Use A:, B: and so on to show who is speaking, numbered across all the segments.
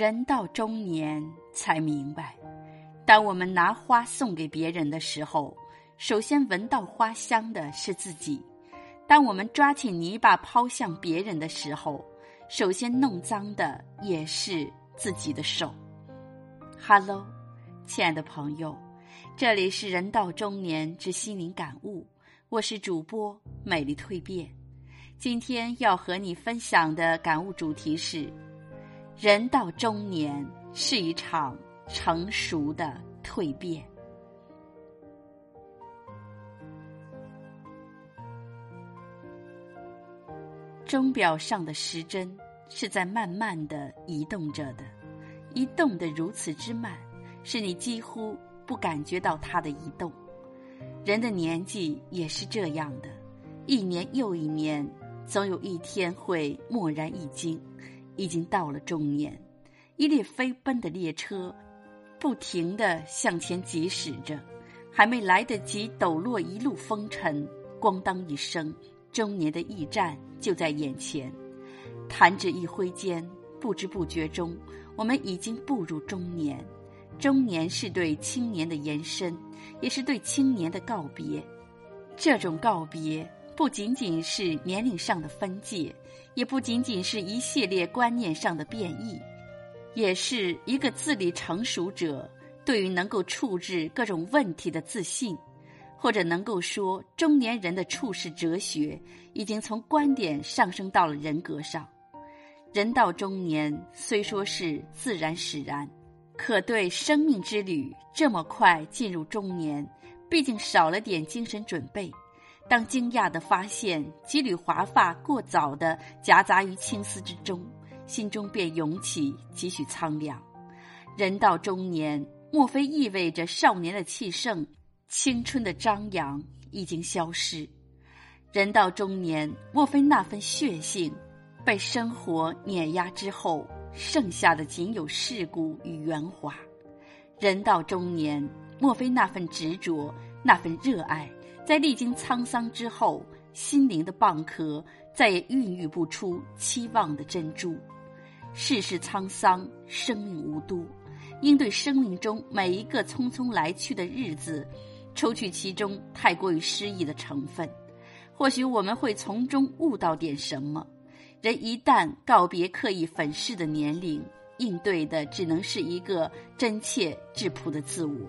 A: 人到中年才明白，当我们拿花送给别人的时候，首先闻到花香的是自己；当我们抓起泥巴抛向别人的时候，首先弄脏的也是自己的手。Hello，亲爱的朋友，这里是人到中年之心灵感悟，我是主播美丽蜕变。今天要和你分享的感悟主题是。人到中年是一场成熟的蜕变。钟表上的时针是在慢慢的移动着的，移动的如此之慢，是你几乎不感觉到它的移动。人的年纪也是这样的，一年又一年，总有一天会蓦然一惊。已经到了中年，一列飞奔的列车，不停地向前疾驶着，还没来得及抖落一路风尘，咣当一声，中年的驿站就在眼前。弹指一挥间，不知不觉中，我们已经步入中年。中年是对青年的延伸，也是对青年的告别。这种告别。不仅仅是年龄上的分界，也不仅仅是一系列观念上的变异，也是一个自理成熟者对于能够处置各种问题的自信，或者能够说，中年人的处世哲学已经从观点上升到了人格上。人到中年，虽说是自然使然，可对生命之旅这么快进入中年，毕竟少了点精神准备。当惊讶的发现几缕华发过早的夹杂于青丝之中，心中便涌起几许苍凉。人到中年，莫非意味着少年的气盛、青春的张扬已经消失？人到中年，莫非那份血性被生活碾压之后，剩下的仅有世故与圆滑？人到中年，莫非那份执着、那份热爱？在历经沧桑之后，心灵的蚌壳再也孕育不出期望的珍珠。世事沧桑，生命无多，应对生命中每一个匆匆来去的日子，抽取其中太过于诗意的成分，或许我们会从中悟到点什么。人一旦告别刻意粉饰的年龄，应对的只能是一个真切质朴的自我。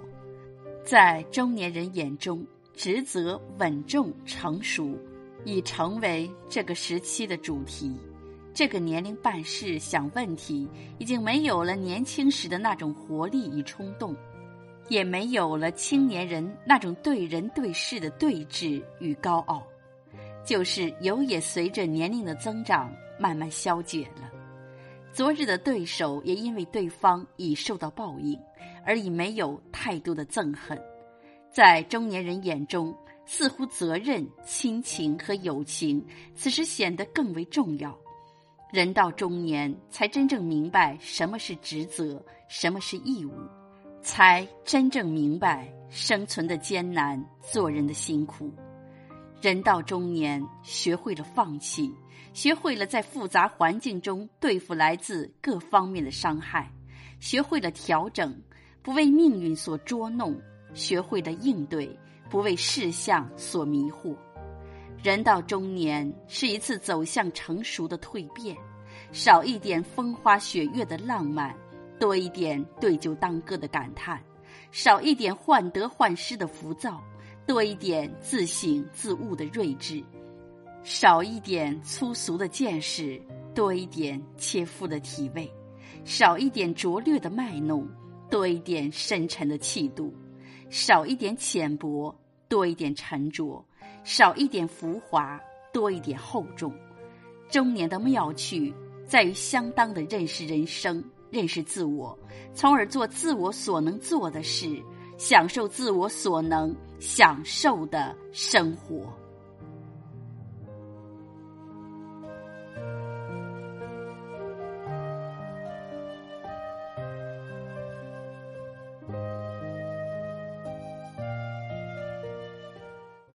A: 在中年人眼中。职责稳重成熟，已成为这个时期的主题。这个年龄办事想问题，已经没有了年轻时的那种活力与冲动，也没有了青年人那种对人对事的对峙与高傲。就是有也随着年龄的增长慢慢消解了。昨日的对手也因为对方已受到报应，而已没有太多的憎恨。在中年人眼中，似乎责任、亲情和友情此时显得更为重要。人到中年，才真正明白什么是职责，什么是义务，才真正明白生存的艰难，做人的辛苦。人到中年，学会了放弃，学会了在复杂环境中对付来自各方面的伤害，学会了调整，不为命运所捉弄。学会了应对，不为事项所迷惑。人到中年，是一次走向成熟的蜕变，少一点风花雪月的浪漫，多一点对酒当歌的感叹；少一点患得患失的浮躁，多一点自省自悟的睿智；少一点粗俗的见识，多一点切肤的体味；少一点拙劣的卖弄，多一点深沉的气度。少一点浅薄，多一点沉着；少一点浮华，多一点厚重。中年的妙趣在于相当的认识人生，认识自我，从而做自我所能做的事，享受自我所能享受的生活。